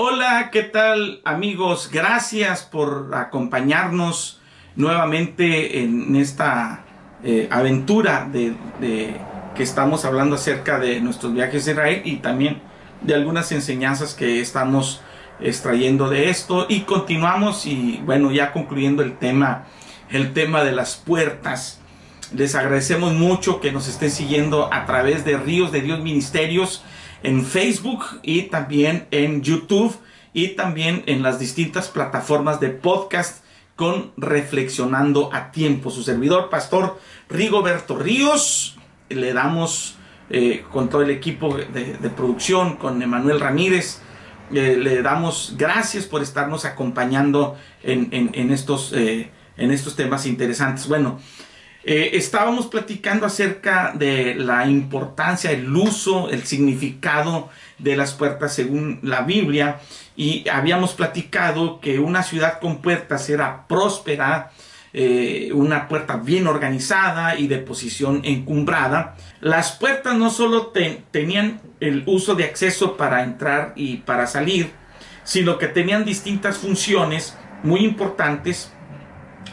Hola, ¿qué tal amigos? Gracias por acompañarnos nuevamente en esta eh, aventura de, que estamos hablando acerca de nuestros viajes a Israel y también de algunas enseñanzas que estamos extrayendo de esto. Y continuamos y bueno ya concluyendo el tema el tema de las puertas. Les agradecemos mucho que nos estén siguiendo a través de Ríos de Dios Ministerios en Facebook y también en YouTube y también en las distintas plataformas de podcast con Reflexionando a Tiempo. Su servidor, Pastor Rigoberto Ríos, le damos eh, con todo el equipo de, producción, con Emanuel Ramírez, eh, le damos gracias por estarnos acompañando en, estos, eh, en estos temas interesantes. Bueno, eh, estábamos platicando acerca de la importancia, el uso, el significado de las puertas según la Biblia y habíamos platicado que una ciudad con puertas era próspera, eh, una puerta bien organizada y de posición encumbrada. Las puertas no solo tenían el uso de acceso para entrar y para salir, sino que tenían distintas funciones muy importantes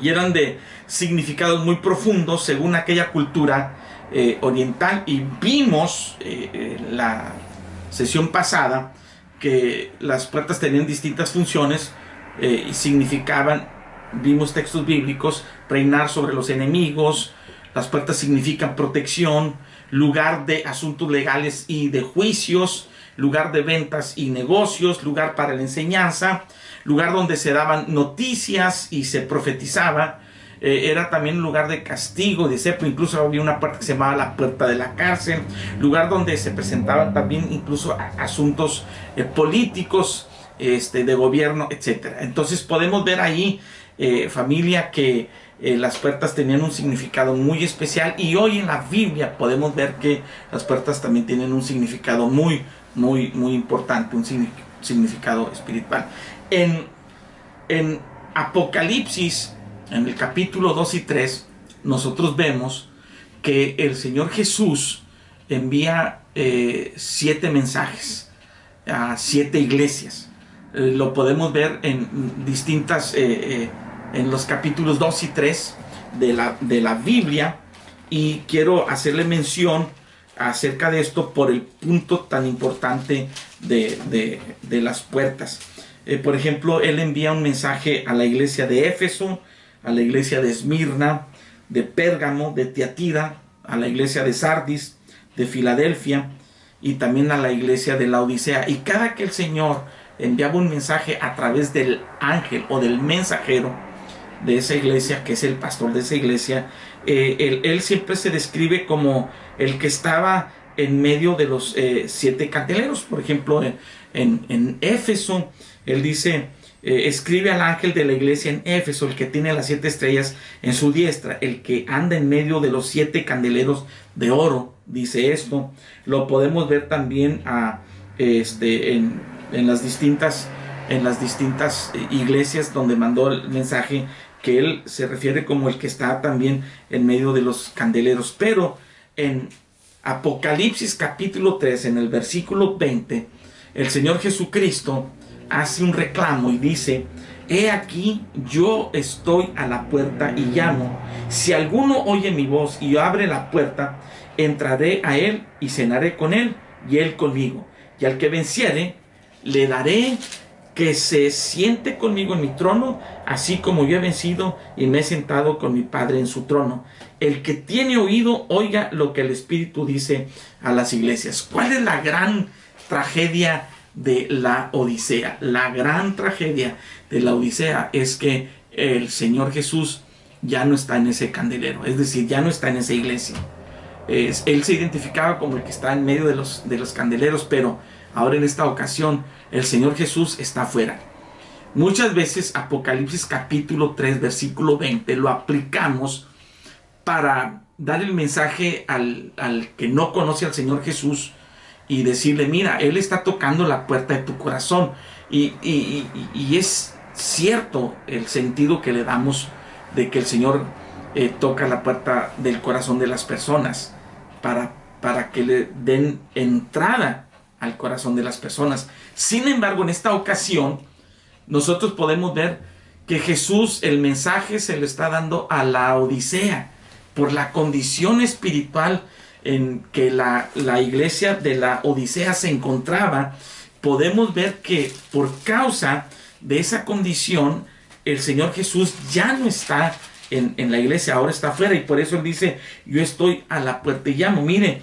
y eran de significados muy profundos según aquella cultura eh, oriental. Y vimos eh, la sesión pasada que las puertas tenían distintas funciones eh, y significaban, vimos textos bíblicos, reinar sobre los enemigos, las puertas significan protección, lugar de asuntos legales y de juicios, lugar de ventas y negocios, lugar para la enseñanza, lugar donde se daban noticias y se profetizaba, eh, era también un lugar de castigo, de cepo, incluso había una puerta que se llamaba la puerta de la cárcel, lugar donde se presentaban también incluso asuntos eh, políticos, este, de gobierno, etc. Entonces podemos ver ahí, eh, familia, que las puertas tenían un significado muy especial. Y hoy en la Biblia podemos ver que las puertas también tienen un significado muy, muy, muy importante, un significado espiritual. En, en Apocalipsis en el capítulo 2 y 3, nosotros vemos que el Señor Jesús envía eh, siete mensajes a siete iglesias. Eh, lo podemos ver en distintas, eh, en los capítulos 2 y 3 de la, de la Biblia. Y quiero hacerle mención acerca de esto por el punto tan importante de, de las puertas. por ejemplo, él envía un mensaje a la iglesia de Éfeso, a la iglesia de Esmirna, de Pérgamo, de Tiatira, a la iglesia de Sardis, de Filadelfia y también a la iglesia de la Odisea. Y cada que el Señor enviaba un mensaje a través del ángel o del mensajero de esa iglesia, que es el pastor de esa iglesia, eh, él, siempre se describe como el que estaba en medio de los eh, siete candeleros. Por ejemplo, en, en Éfeso, él dice, eh, escribe al ángel de la iglesia en Éfeso, el que tiene las siete estrellas en su diestra, el que anda en medio de los siete candeleros de oro, dice esto. Lo podemos ver también este, en, las distintas, iglesias donde mandó el mensaje, que él se refiere como el que está también en medio de los candeleros. Pero en Apocalipsis capítulo 3, en el versículo 20, el Señor Jesucristo hace un reclamo y dice, He aquí, yo estoy a la puerta y llamo. Si alguno oye mi voz y abre la puerta, entraré a él y cenaré con él y él conmigo. Y al que venciere, le daré que se siente conmigo en mi trono, así como yo he vencido y me he sentado con mi Padre en su trono. El que tiene oído, oiga lo que el Espíritu dice a las iglesias. ¿Cuál es la gran tragedia de la Odisea. La gran tragedia de la Odisea es que el Señor Jesús ya no está en ese candelero, es decir, ya no está en esa iglesia. Es, él se identificaba como el que está en medio de los, de los candeleros, pero ahora en esta ocasión el Señor Jesús está afuera. Muchas veces Apocalipsis capítulo 3 versículo 20 lo aplicamos para dar el mensaje al, al que no conoce al Señor Jesús y decirle, mira, Él está tocando la puerta de tu corazón. Y, es cierto el sentido que le damos de que el Señor eh, toca la puerta del corazón de las personas para, para que le den entrada al corazón de las personas. Sin embargo, en esta ocasión, nosotros podemos ver que Jesús el mensaje se le está dando a la Odisea por la condición espiritual en que la, la iglesia de la Odisea se encontraba. Podemos ver que por causa de esa condición, el Señor Jesús ya no está en, en, la iglesia, ahora está afuera y por eso él dice, yo estoy a la puerta y llamo. Mire,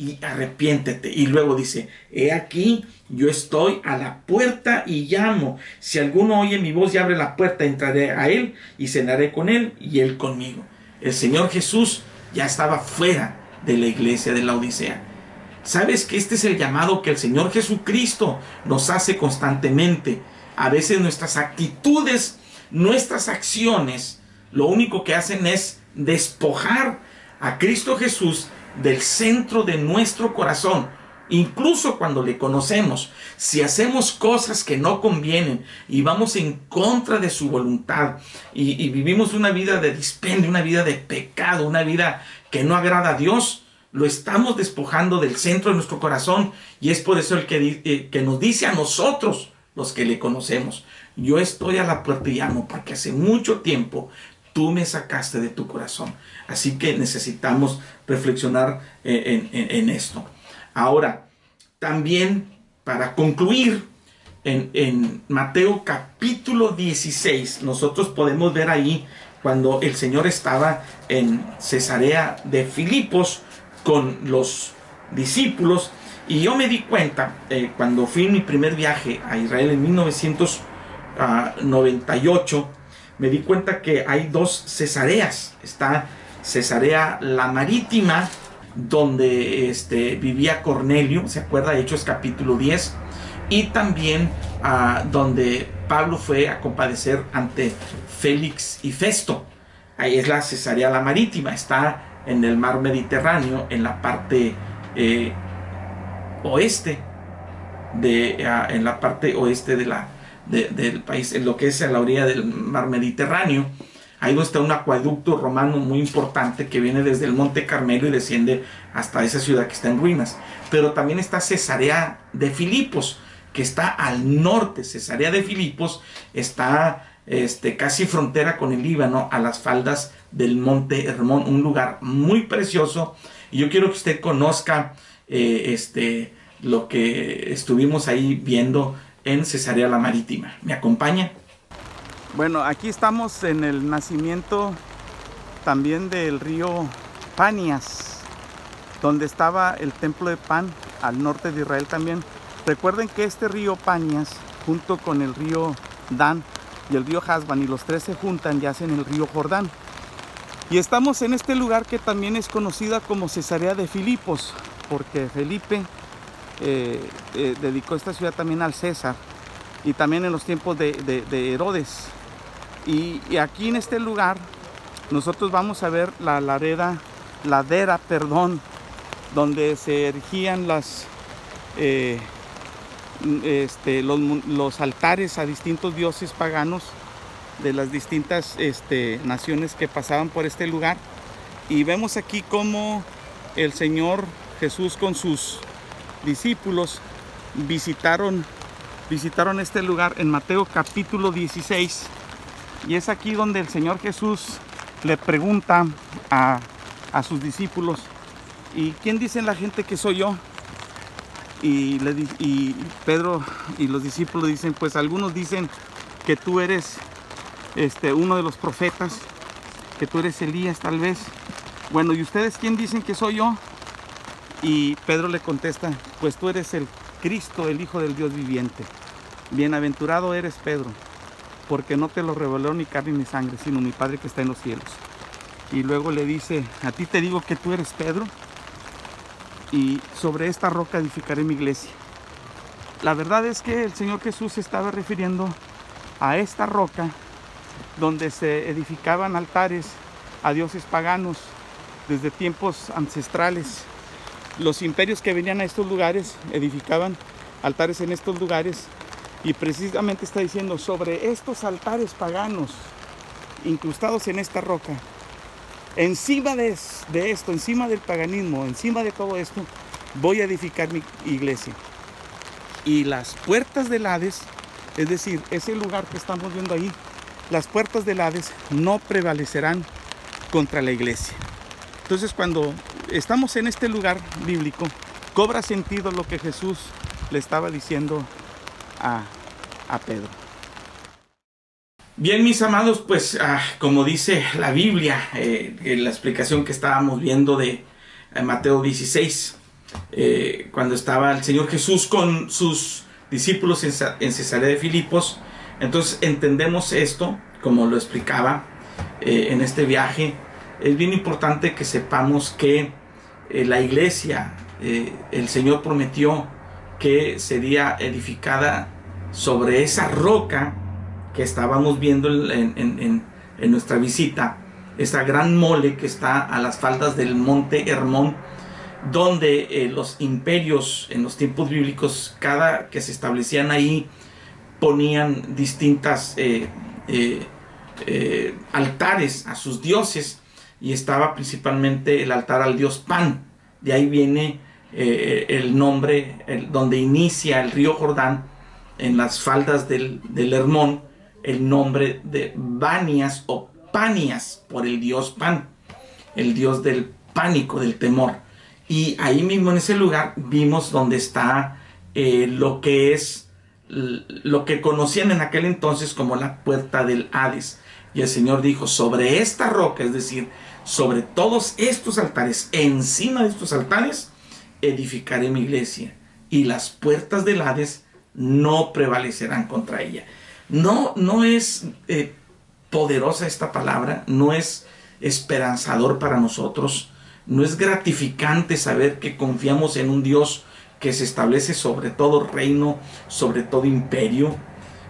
y arrepiéntete. Y luego dice, he aquí, yo estoy a la puerta y llamo. Si alguno oye mi voz y abre la puerta, entraré a él y cenaré con él y él conmigo. El Señor Jesús ya estaba fuera de la iglesia de la Odisea. ¿Sabes que este es el llamado que el Señor Jesucristo nos hace constantemente? A veces nuestras actitudes, nuestras acciones, lo único que hacen es despojar a Cristo Jesús del centro de nuestro corazón. Incluso cuando le conocemos, si hacemos cosas que no convienen y vamos en contra de su voluntad y, vivimos una vida de dispendio, una vida de pecado, una vida que no agrada a Dios, lo estamos despojando del centro de nuestro corazón y es por eso el que, eh, que nos dice a nosotros, los que le conocemos, yo estoy a la puerta y llamo porque hace mucho tiempo tú me sacaste de tu corazón. Así que necesitamos reflexionar eh, en, esto. Ahora, también para concluir, en, Mateo capítulo 16, nosotros podemos ver ahí cuando el Señor estaba en Cesarea de Filipos con los discípulos. Y yo me di cuenta, eh, cuando fui en mi primer viaje a Israel en 1998, me di cuenta que hay dos cesareas. Está Cesarea la Marítima, donde este, vivía Cornelio, ¿se acuerda? Hechos capítulo 10. Y también ah, donde Pablo fue a compadecer ante Félix y Festo. Ahí es la Cesarea la Marítima, está en el mar Mediterráneo, en la parte eh, oeste, de, ah, en la parte oeste de la, del país, en lo que es a la orilla del mar Mediterráneo. Ahí está un acueducto romano muy importante que viene desde el Monte Carmelo y desciende hasta esa ciudad que está en ruinas. Pero también está Cesarea de Filipos, que está al norte. Cesarea de Filipos está este, casi frontera con el Líbano, a las faldas del Monte Hermón, un lugar muy precioso. Y yo quiero que usted conozca eh, este, lo que estuvimos ahí viendo en Cesarea la Marítima. ¿Me acompaña? Bueno, aquí estamos en el nacimiento también del río Panias, donde estaba el templo de Pan, al norte de Israel también. Recuerden que este río Panias, junto con el río Dan y el río Hasban, y los tres se juntan y hacen el río Jordán. Y estamos en este lugar que también es conocida como Cesarea de Filipos, porque Felipe eh, eh, dedicó esta ciudad también al César y también en los tiempos de, Herodes. Y, aquí en este lugar nosotros vamos a ver la ladera, ladera, perdón, donde se erigían las, eh, este, los, altares a distintos dioses paganos de las distintas este, naciones que pasaban por este lugar. Y vemos aquí cómo el Señor Jesús con sus discípulos visitaron, visitaron este lugar en Mateo capítulo 16. Y es aquí donde el Señor Jesús le pregunta a, sus discípulos, ¿y quién dice la gente que soy yo? Y, le, y Pedro y los discípulos dicen, pues algunos dicen que tú eres este, uno de los profetas que tú eres Elías tal vez. Bueno, ¿y ustedes quién dicen que soy yo? Y Pedro le contesta, pues tú eres el Cristo, el Hijo del Dios viviente. Bienaventurado eres Pedro, porque no te lo reveló ni carne ni sangre, sino mi Padre que está en los cielos. Y luego le dice, a ti te digo que tú eres Pedro, y sobre esta roca edificaré mi iglesia. La verdad es que el Señor Jesús se estaba refiriendo a esta roca donde se edificaban altares a dioses paganos desde tiempos ancestrales. Los imperios que venían a estos lugares edificaban altares en estos lugares y precisamente está diciendo sobre estos altares paganos incrustados en esta roca, encima de, esto, encima del paganismo, encima de todo esto, voy a edificar mi iglesia. Y las puertas del Hades, es decir, ese lugar que estamos viendo ahí, las puertas del Hades no prevalecerán contra la iglesia. Entonces cuando estamos en este lugar bíblico, cobra sentido lo que Jesús le estaba diciendo a, Pedro. Bien, mis amados, pues ah, como dice la Biblia, eh, en la explicación que estábamos viendo de eh, Mateo 16, eh, cuando estaba el Señor Jesús con sus discípulos en, en Cesarea de Filipos, entonces entendemos esto, como lo explicaba en este viaje, es bien importante que sepamos que la iglesia, el Señor prometió que sería edificada sobre esa roca que estábamos viendo en, nuestra visita, esa gran mole que está a las faldas del monte Hermón, donde eh, los imperios en los tiempos bíblicos, cada que se establecían ahí, ponían distintas eh, eh, altares a sus dioses y estaba principalmente el altar al dios Pan. De ahí viene el nombre donde inicia el río Jordán en las faldas del, Hermón el nombre de Banias o Panias por el dios Pan, el dios del pánico, del temor. Y ahí mismo en ese lugar vimos donde está eh, lo que es lo que conocían en aquel entonces como la puerta del Hades. Y el Señor dijo, sobre esta roca, es decir, sobre todos estos altares, encima de estos altares, edificaré mi iglesia. Y las puertas del Hades no prevalecerán contra ella. No, no es eh, poderosa esta palabra, no es esperanzador para nosotros, no es gratificante saber que confiamos en un Dios que se establece sobre todo reino, sobre todo imperio.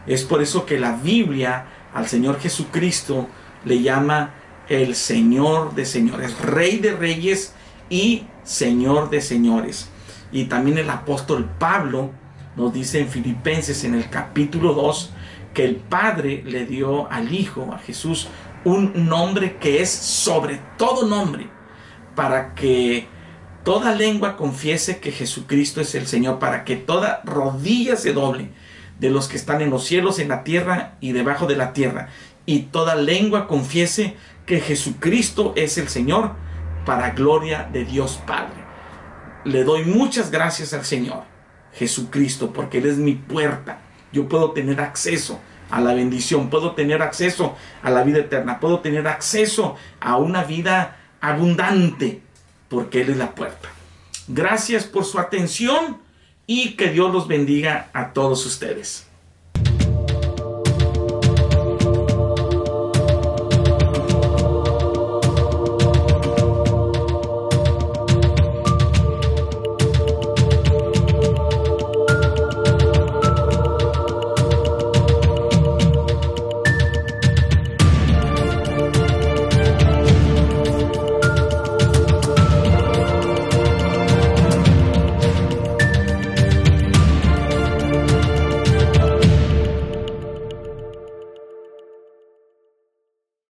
Es por eso que la Biblia al Señor Jesucristo le llama el Señor de señores, Rey de reyes y Señor de señores. Y también el apóstol Pablo nos dice en Filipenses en el capítulo 2 que el Padre le dio al Hijo, a Jesús, un nombre que es sobre todo nombre, para que toda lengua confiese que Jesucristo es el Señor, para que toda rodilla se doble de los que están en los cielos, en la tierra y debajo de la tierra, y toda lengua confiese que Jesucristo es el Señor, para gloria de Dios Padre. Le doy muchas gracias al Señor Jesucristo, porque Él es mi puerta. Yo puedo tener acceso a la bendición, puedo tener acceso a la vida eterna, puedo tener acceso a una vida abundante, porque Él es la puerta. Gracias por su atención y que Dios los bendiga a todos ustedes.